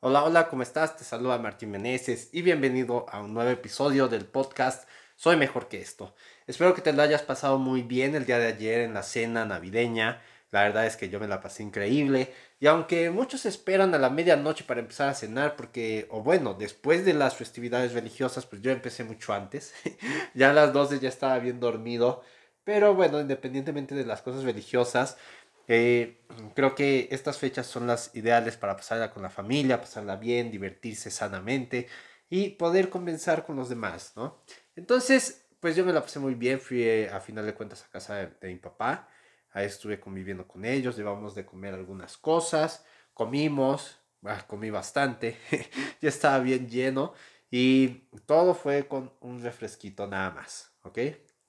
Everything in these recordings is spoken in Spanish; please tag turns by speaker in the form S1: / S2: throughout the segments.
S1: Hola, hola, ¿cómo estás? Te saluda Martín Meneses y bienvenido a un nuevo episodio del podcast Soy mejor que esto. Espero que te lo hayas pasado muy bien el día de ayer en la cena navideña. La verdad es que yo me la pasé increíble. Y aunque muchos esperan a la medianoche para empezar a cenar, porque, o bueno, después de las festividades religiosas, pues yo empecé mucho antes. ya a las 12 ya estaba bien dormido. Pero bueno, independientemente de las cosas religiosas, creo que estas fechas son las ideales para pasarla con la familia, pasarla bien, divertirse sanamente y poder comenzar con los demás, ¿no? Entonces, pues yo me la pasé muy bien, fui eh, a final de cuentas a casa de, mi papá, ahí estuve conviviendo con ellos, llevamos de comer algunas cosas, comimos, comí bastante, ya estaba bien lleno y todo fue con un refresquito nada más, ¿ok?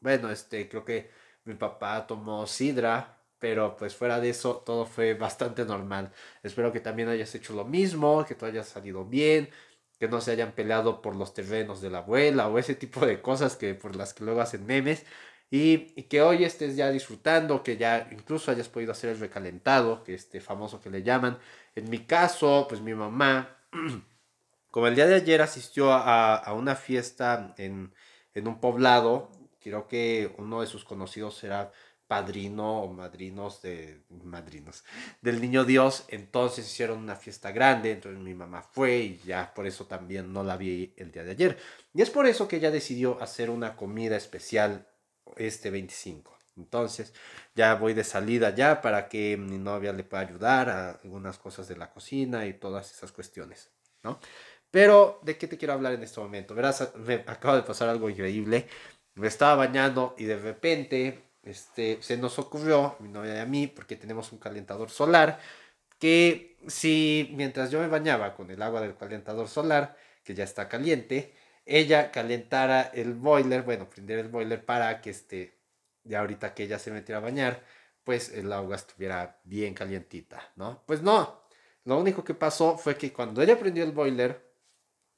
S1: Bueno, este, creo que mi papá tomó sidra, pero pues fuera de eso todo fue bastante normal. Espero que también hayas hecho lo mismo, que todo haya salido bien, que no se hayan peleado por los terrenos de la abuela o ese tipo de cosas que por las que luego hacen memes. Y, que hoy estés ya disfrutando, que ya incluso hayas podido hacer el recalentado, que este famoso que le llaman. En mi caso, pues mi mamá, como el día de ayer asistió a, a una fiesta en, en un poblado, creo que uno de sus conocidos era padrino o madrinos de madrinos del niño Dios, entonces hicieron una fiesta grande, entonces mi mamá fue y ya por eso también no la vi el día de ayer. Y es por eso que ella decidió hacer una comida especial este 25. Entonces ya voy de salida ya para que mi novia le pueda ayudar a algunas cosas de la cocina y todas esas cuestiones, ¿no? Pero, ¿de qué te quiero hablar en este momento? Verás, me acaba de pasar algo increíble. Me estaba bañando y de repente este, se nos ocurrió, mi novia y a mí, porque tenemos un calentador solar, que si mientras yo me bañaba con el agua del calentador solar, que ya está caliente, ella calentara el boiler, bueno, prender el boiler para que este, ya ahorita que ella se metiera a bañar, pues el agua estuviera bien calientita, ¿no? Pues no, lo único que pasó fue que cuando ella prendió el boiler,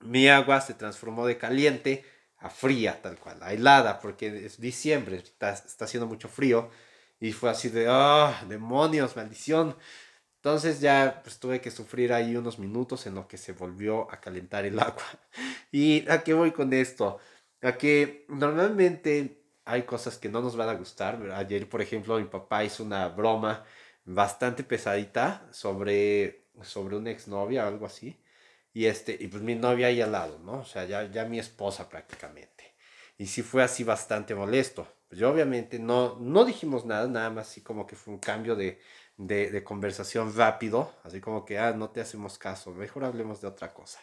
S1: mi agua se transformó de caliente a fría, tal cual, a helada, porque es diciembre, está, está haciendo mucho frío. Y fue así de, oh, demonios, maldición. Entonces ya pues, tuve que sufrir ahí unos minutos en lo que se volvió a calentar el agua. ¿Y a qué voy con esto? A que normalmente hay cosas que no nos van a gustar. Ayer, por ejemplo, mi papá hizo una broma bastante pesadita sobre, sobre una exnovia o algo así. Y, este, y pues mi novia ahí al lado, ¿no? O sea, ya, ya mi esposa prácticamente. Y sí fue así bastante molesto. Pues yo obviamente no, no dijimos nada, nada más así como que fue un cambio de, de, de conversación rápido, así como que, ah, no te hacemos caso, mejor hablemos de otra cosa.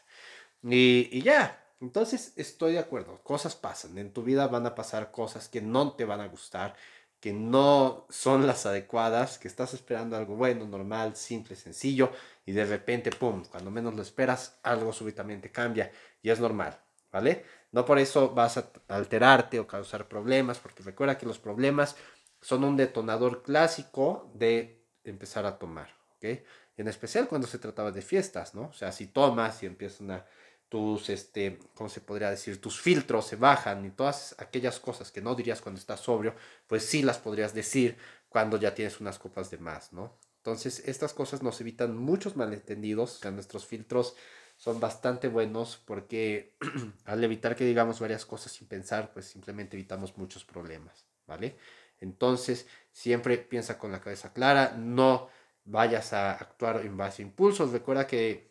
S1: Y, y ya, entonces estoy de acuerdo, cosas pasan, en tu vida van a pasar cosas que no te van a gustar, que no son las adecuadas, que estás esperando algo bueno, normal, simple, sencillo, y de repente, ¡pum!, cuando menos lo esperas, algo súbitamente cambia y es normal, ¿vale? No por eso vas a alterarte o causar problemas, porque recuerda que los problemas son un detonador clásico de empezar a tomar, ¿ok? En especial cuando se trataba de fiestas, ¿no? O sea, si tomas y empiezan a tus, este, ¿cómo se podría decir? Tus filtros se bajan y todas aquellas cosas que no dirías cuando estás sobrio, pues sí las podrías decir cuando ya tienes unas copas de más, ¿no? Entonces, estas cosas nos evitan muchos malentendidos, sea, nuestros filtros son bastante buenos porque al evitar que digamos varias cosas sin pensar, pues simplemente evitamos muchos problemas, ¿vale? Entonces, siempre piensa con la cabeza clara, no vayas a actuar en base a impulsos, recuerda que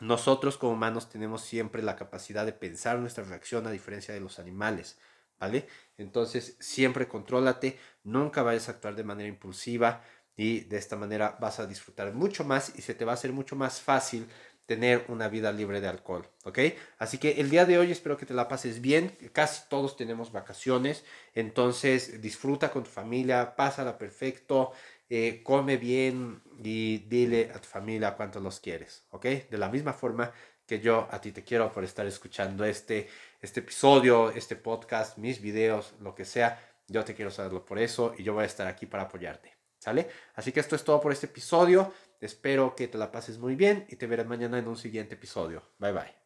S1: nosotros como humanos tenemos siempre la capacidad de pensar nuestra reacción a diferencia de los animales, ¿vale? Entonces siempre contrólate, nunca vayas a actuar de manera impulsiva y de esta manera vas a disfrutar mucho más y se te va a hacer mucho más fácil tener una vida libre de alcohol, ¿ok? Así que el día de hoy espero que te la pases bien, casi todos tenemos vacaciones, entonces disfruta con tu familia, pásala perfecto, eh, come bien y dile a tu familia cuánto los quieres, ¿ok? De la misma forma que yo a ti te quiero por estar escuchando este, este episodio, este podcast, mis videos, lo que sea, yo te quiero saberlo por eso y yo voy a estar aquí para apoyarte, ¿sale? Así que esto es todo por este episodio, espero que te la pases muy bien y te veré mañana en un siguiente episodio. Bye bye.